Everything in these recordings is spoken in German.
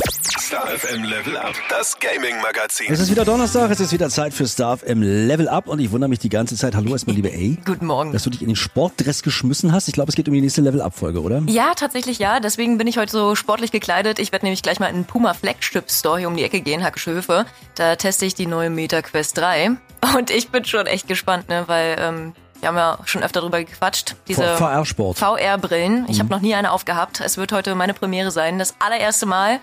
Star FM Level Up, das Gaming Magazin. Es ist wieder Donnerstag, es ist wieder Zeit für Star FM Level Up und ich wundere mich die ganze Zeit. Hallo erstmal, liebe A. Guten Morgen. Dass du dich in den Sportdress geschmissen hast. Ich glaube, es geht um die nächste Level Up Folge, oder? Ja, tatsächlich ja. Deswegen bin ich heute so sportlich gekleidet. Ich werde nämlich gleich mal in den Puma Flagship Store hier um die Ecke gehen, Hackische Höfe. Da teste ich die neue Meta Quest 3 und ich bin schon echt gespannt, ne, weil ähm, wir haben ja schon öfter drüber gequatscht. Diese VR-Sport. VR-Brillen. Ich habe noch nie eine aufgehabt. Es wird heute meine Premiere sein. Das allererste Mal.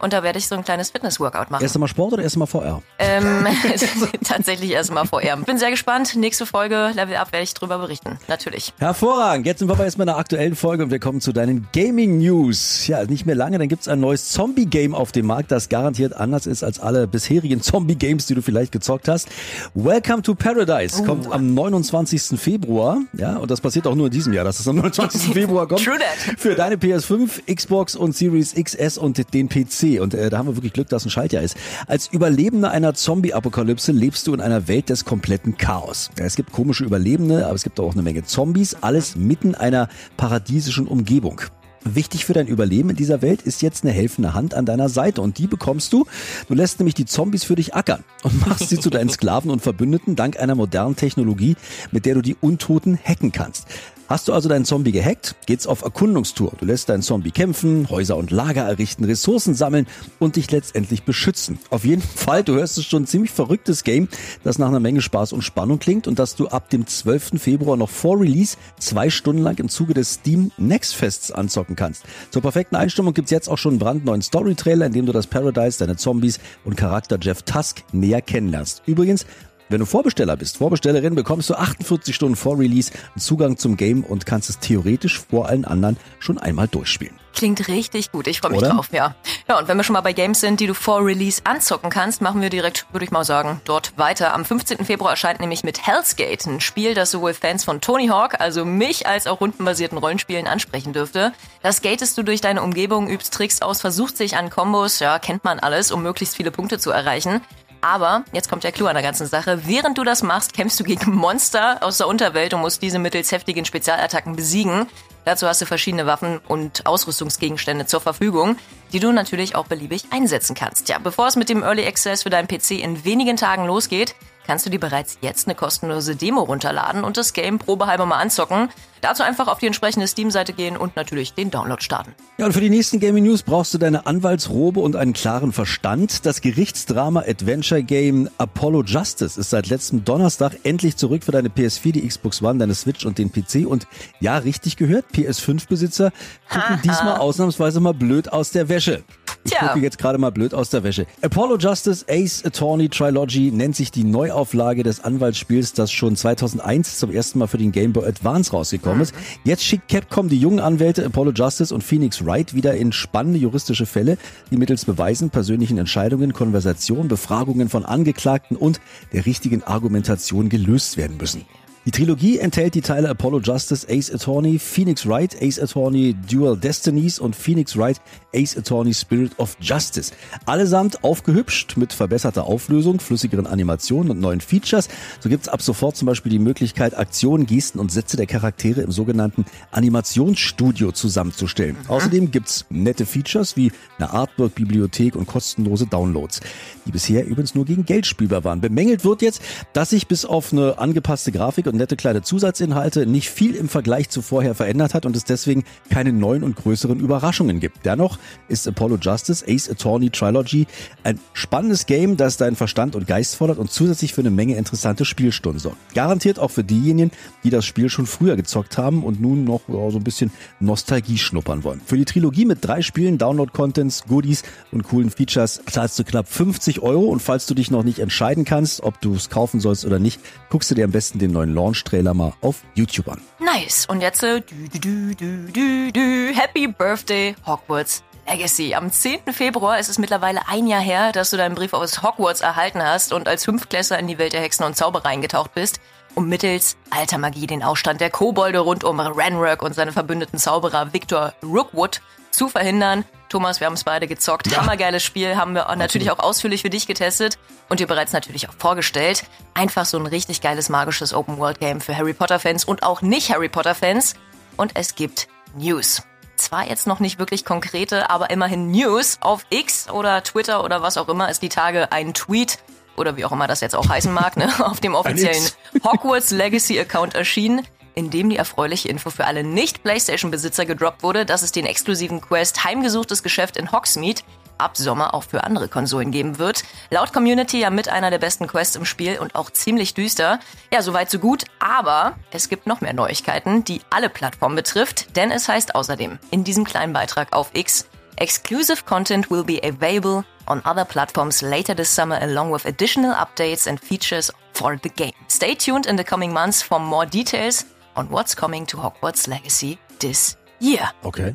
Und da werde ich so ein kleines Fitness-Workout machen. Erst einmal Sport oder erst einmal VR? Ähm, tatsächlich erstmal VR. Bin sehr gespannt. Nächste Folge, Level Up, werde ich drüber berichten. Natürlich. Hervorragend. Jetzt sind wir aber erstmal in der aktuellen Folge und wir kommen zu deinen Gaming News. Ja, nicht mehr lange, dann gibt's ein neues Zombie-Game auf dem Markt, das garantiert anders ist als alle bisherigen Zombie-Games, die du vielleicht gezockt hast. Welcome to Paradise kommt am 29. Februar. Ja, und das passiert auch nur in diesem Jahr, dass es am 29. Februar kommt. True that. Für deine PS5, Xbox und Series XS und den PC. Und äh, da haben wir wirklich Glück, dass ein Schaltjahr ist. Als Überlebender einer Zombie-Apokalypse lebst du in einer Welt des kompletten Chaos. Es gibt komische Überlebende, aber es gibt auch eine Menge Zombies. Alles mitten einer paradiesischen Umgebung. Wichtig für dein Überleben in dieser Welt ist jetzt eine helfende Hand an deiner Seite und die bekommst du. Du lässt nämlich die Zombies für dich ackern und machst sie zu deinen Sklaven und Verbündeten dank einer modernen Technologie, mit der du die Untoten hacken kannst. Hast du also deinen Zombie gehackt, geht's auf Erkundungstour. Du lässt deinen Zombie kämpfen, Häuser und Lager errichten, Ressourcen sammeln und dich letztendlich beschützen. Auf jeden Fall, du hörst es schon ein ziemlich verrücktes Game, das nach einer Menge Spaß und Spannung klingt und das du ab dem 12. Februar noch vor Release zwei Stunden lang im Zuge des Steam Next Fests anzocken kannst. Zur perfekten Einstimmung gibt's jetzt auch schon einen brandneuen Story-Trailer, in dem du das Paradise, deine Zombies und Charakter Jeff Tusk näher kennenlernst. Übrigens, wenn du Vorbesteller bist, Vorbestellerin, bekommst du 48 Stunden vor Release einen Zugang zum Game und kannst es theoretisch vor allen anderen schon einmal durchspielen. Klingt richtig gut. Ich freue mich Oder? drauf, ja. Ja, und wenn wir schon mal bei Games sind, die du vor Release anzocken kannst, machen wir direkt, würde ich mal sagen, dort weiter. Am 15. Februar erscheint nämlich mit Hell's Gate ein Spiel, das sowohl Fans von Tony Hawk, also mich, als auch rundenbasierten Rollenspielen ansprechen dürfte. Das gatest du durch deine Umgebung, übst Tricks aus, versucht sich an Kombos, ja, kennt man alles, um möglichst viele Punkte zu erreichen. Aber, jetzt kommt der Clou an der ganzen Sache, während du das machst, kämpfst du gegen Monster aus der Unterwelt und musst diese mittels heftigen Spezialattacken besiegen. Dazu hast du verschiedene Waffen und Ausrüstungsgegenstände zur Verfügung, die du natürlich auch beliebig einsetzen kannst. Ja, bevor es mit dem Early Access für deinen PC in wenigen Tagen losgeht, kannst du dir bereits jetzt eine kostenlose Demo runterladen und das Game probehalber mal anzocken. Dazu einfach auf die entsprechende Steam-Seite gehen und natürlich den Download starten. Ja, und für die nächsten Gaming News brauchst du deine Anwaltsrobe und einen klaren Verstand. Das Gerichtsdrama Adventure Game Apollo Justice ist seit letztem Donnerstag endlich zurück für deine PS4, die Xbox One, deine Switch und den PC. Und ja, richtig gehört, PS5-Besitzer gucken diesmal ausnahmsweise mal blöd aus der Wäsche. Ich Tja. gucke jetzt gerade mal blöd aus der Wäsche. Apollo Justice Ace Attorney Trilogy nennt sich die Neuauflage des Anwaltsspiels, das schon 2001 zum ersten Mal für den Game Boy Advance rausgekommen ist. Jetzt schickt Capcom die jungen Anwälte Apollo Justice und Phoenix Wright wieder in spannende juristische Fälle, die mittels Beweisen, persönlichen Entscheidungen, Konversation, Befragungen von Angeklagten und der richtigen Argumentation gelöst werden müssen. Die Trilogie enthält die Teile Apollo Justice, Ace Attorney, Phoenix Wright, Ace Attorney Dual Destinies und Phoenix Wright, Ace Attorney Spirit of Justice. Allesamt aufgehübscht mit verbesserter Auflösung, flüssigeren Animationen und neuen Features. So gibt's ab sofort zum Beispiel die Möglichkeit, Aktionen, Gesten und Sätze der Charaktere im sogenannten Animationsstudio zusammenzustellen. Außerdem gibt's nette Features wie eine Artwork-Bibliothek und kostenlose Downloads, die bisher übrigens nur gegen Geld spielbar waren. Bemängelt wird jetzt, dass sich bis auf eine angepasste Grafik und nette kleine Zusatzinhalte nicht viel im Vergleich zu vorher verändert hat und es deswegen keine neuen und größeren Überraschungen gibt. Dennoch ist Apollo Justice Ace Attorney Trilogy ein spannendes Game, das deinen Verstand und Geist fordert und zusätzlich für eine Menge interessante Spielstunden sorgt. Garantiert auch für diejenigen, die das Spiel schon früher gezockt haben und nun noch so ein bisschen Nostalgie schnuppern wollen. Für die Trilogie mit drei Spielen, Download-Contents, Goodies und coolen Features zahlst du knapp 50 Euro und falls du dich noch nicht entscheiden kannst, ob du es kaufen sollst oder nicht, guckst du dir am besten den neuen Launch-Trailer mal auf YouTube an. Nice. Und jetzt dü, dü, dü, dü, dü, dü. Happy Birthday Hogwarts Legacy. Am 10. Februar ist es mittlerweile ein Jahr her, dass du deinen Brief aus Hogwarts erhalten hast und als Fünftklässler in die Welt der Hexen und Zauberer eingetaucht bist, um mittels alter Magie den Aufstand der Kobolde rund um Ranrock und seine verbündeten Zauberer Victor Rookwood zu verhindern. Thomas, wir haben es beide gezockt. Hammergeiles Spiel, haben wir auch natürlich auch ausführlich für dich getestet und dir bereits natürlich auch vorgestellt. Einfach so ein richtig geiles magisches Open World Game für Harry Potter Fans und auch nicht Harry Potter Fans. Und es gibt News. zwar jetzt noch nicht wirklich konkrete, aber immerhin News. Auf X oder Twitter oder was auch immer ist die Tage ein Tweet oder wie auch immer das jetzt auch heißen mag, ne, auf dem offiziellen Hogwarts Legacy Account erschienen, in dem die erfreuliche Info für alle Nicht-PlayStation-Besitzer gedroppt wurde, dass es den exklusiven Quest Heimgesuchtes Geschäft in Hogsmeade ab Sommer auch für andere Konsolen geben wird. Laut Community ja mit einer der besten Quests im Spiel und auch ziemlich düster. Ja, soweit so gut, aber es gibt noch mehr Neuigkeiten, die alle Plattformen betrifft, denn es heißt außerdem in diesem kleinen Beitrag auf X, Exclusive content will be available on other platforms later this summer along with additional updates and features for the game. Stay tuned in the coming months for more details on what's coming to Hogwarts Legacy this year. Okay.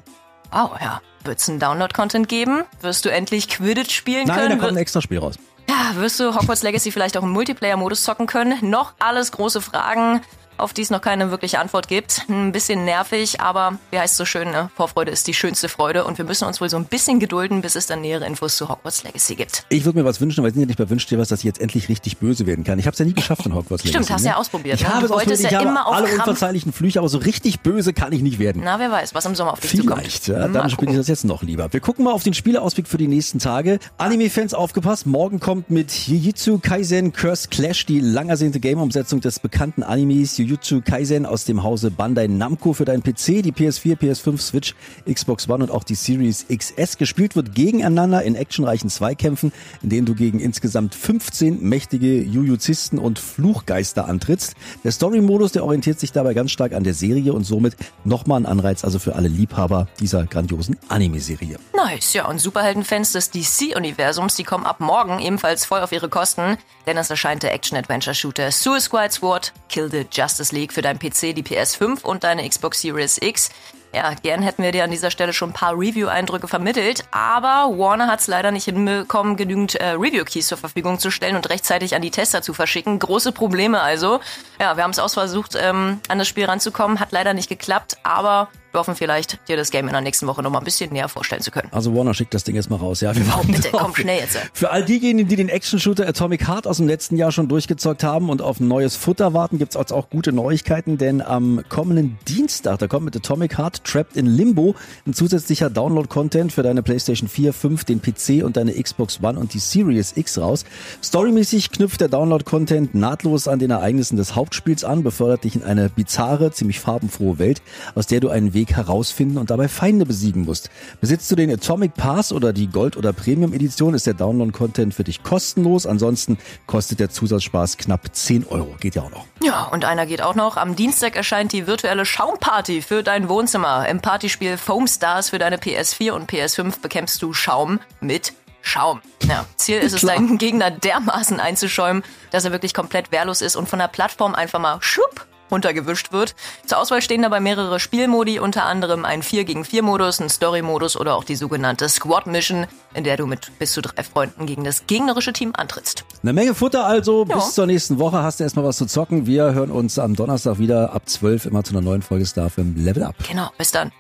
Wow, ja. Wird es einen Download-Content geben? Wirst du endlich Quidditch spielen Nein, können? da kommt ein extra Spiel raus. ja, wirst du Hogwarts Legacy vielleicht auch im Multiplayer-Modus zocken können? Noch alles große Fragen, auf die es noch keine wirkliche Antwort gibt. Ein bisschen nervig, aber wie heißt es so schön, ne? Vorfreude ist die schönste Freude und wir müssen uns wohl so ein bisschen gedulden, bis es dann nähere Infos zu Hogwarts Legacy gibt. Ich würde mir was wünschen, aber sind ja nicht bei Wünsch dir was, dass ich jetzt endlich richtig böse werden kann. Ich habe es ja nie geschafft in Hogwarts Legacy. Stimmt, hast ne? ja ausprobiert, Ich ne? habe Du es wolltest ja ich habe immer auf alle Krampf. unverzeihlichen Flüche, aber so richtig böse kann ich nicht werden. Na, wer weiß, was im Sommer auf dich zukommt. Vielleicht, ja, dann spiele ich das jetzt noch lieber. Wir gucken mal auf den Spieleausblick für die nächsten Tage. Anime-Fans aufgepasst, morgen kommt mit Jujutsu Kaisen Curse Clash die lang ersehnte Game-Umsetzung des bekannten Animes Jujutsu Kaisen aus dem Hause Bandai Namco für deinen PC, die PS4, PS5, Switch, Xbox One und auch die Series XS. Gespielt wird gegeneinander in actionreichen Zweikämpfen, in denen du gegen insgesamt 15 mächtige Jujuzisten und Fluchgeister antrittst. Der Story-Modus, der orientiert sich dabei ganz stark an der Serie und somit nochmal ein Anreiz also für alle Liebhaber dieser grandiosen Anime-Serie. Nice, ja, und Superheldenfans des DC-Universums, die kommen ab morgen ebenfalls voll auf ihre Kosten, denn es erscheint der Action-Adventure-Shooter Suicide Squad, Kill the Justice League für deinen PC, die PS5 und deine Xbox Series X. Ja, gern hätten wir dir an dieser Stelle schon ein paar Review-Eindrücke vermittelt, aber Warner hat es leider nicht hinbekommen, genügend äh, Review-Keys zur Verfügung zu stellen und rechtzeitig an die Tester zu verschicken. Große Probleme also. Ja, wir haben es ausversucht, ähm, an das Spiel ranzukommen, hat leider nicht geklappt, aber wir hoffen vielleicht, dir das Game in der nächsten Woche noch mal ein bisschen näher vorstellen zu können. Also Warner schickt das Ding jetzt mal raus, ja. Wir warten bitte, drauf. komm schnell jetzt. Für all diejenigen, die den Action-Shooter Atomic Heart aus dem letzten Jahr schon durchgezockt haben und auf ein neues Futter warten, gibt's jetzt auch gute Neuigkeiten, denn am kommenden Dienstag, da kommt mit Atomic Heart Trapped in Limbo ein zusätzlicher Download-Content für deine PlayStation 4, 5, den PC und deine Xbox One und die Series X raus. Storymäßig knüpft der Download-Content nahtlos an den Ereignissen des Hauptspiels an, befördert dich in eine bizarre, ziemlich farbenfrohe Welt, aus der du einen Weg herausfinden und dabei Feinde besiegen musst. Besitzt du den Atomic Pass oder die Gold- oder Premium-Edition, ist der Download-Content für dich kostenlos. Ansonsten kostet der Zusatzspaß knapp 10 Euro. Geht ja auch noch. Ja, und einer geht auch noch. Am Dienstag erscheint die virtuelle Schaumparty für dein Wohnzimmer. Im Partyspiel Foam Stars für deine PS4 und PS5 bekämpfst du Schaum mit Schaum. Ja, Ziel ist es, Klar. deinen Gegner dermaßen einzuschäumen, dass er wirklich komplett wehrlos ist und von der Plattform einfach mal schupp runtergewischt wird. Zur Auswahl stehen dabei mehrere Spielmodi, unter anderem ein 4 gegen 4 Modus, ein Story-Modus oder auch die sogenannte Squad Mission, in der du mit bis zu drei Freunden gegen das gegnerische Team antrittst. Eine Menge Futter also. Ja. Bis zur nächsten Woche hast du erstmal was zu zocken. Wir hören uns am Donnerstag wieder ab 12 immer zu einer neuen Folge Star FM Level Up. Genau, bis dann.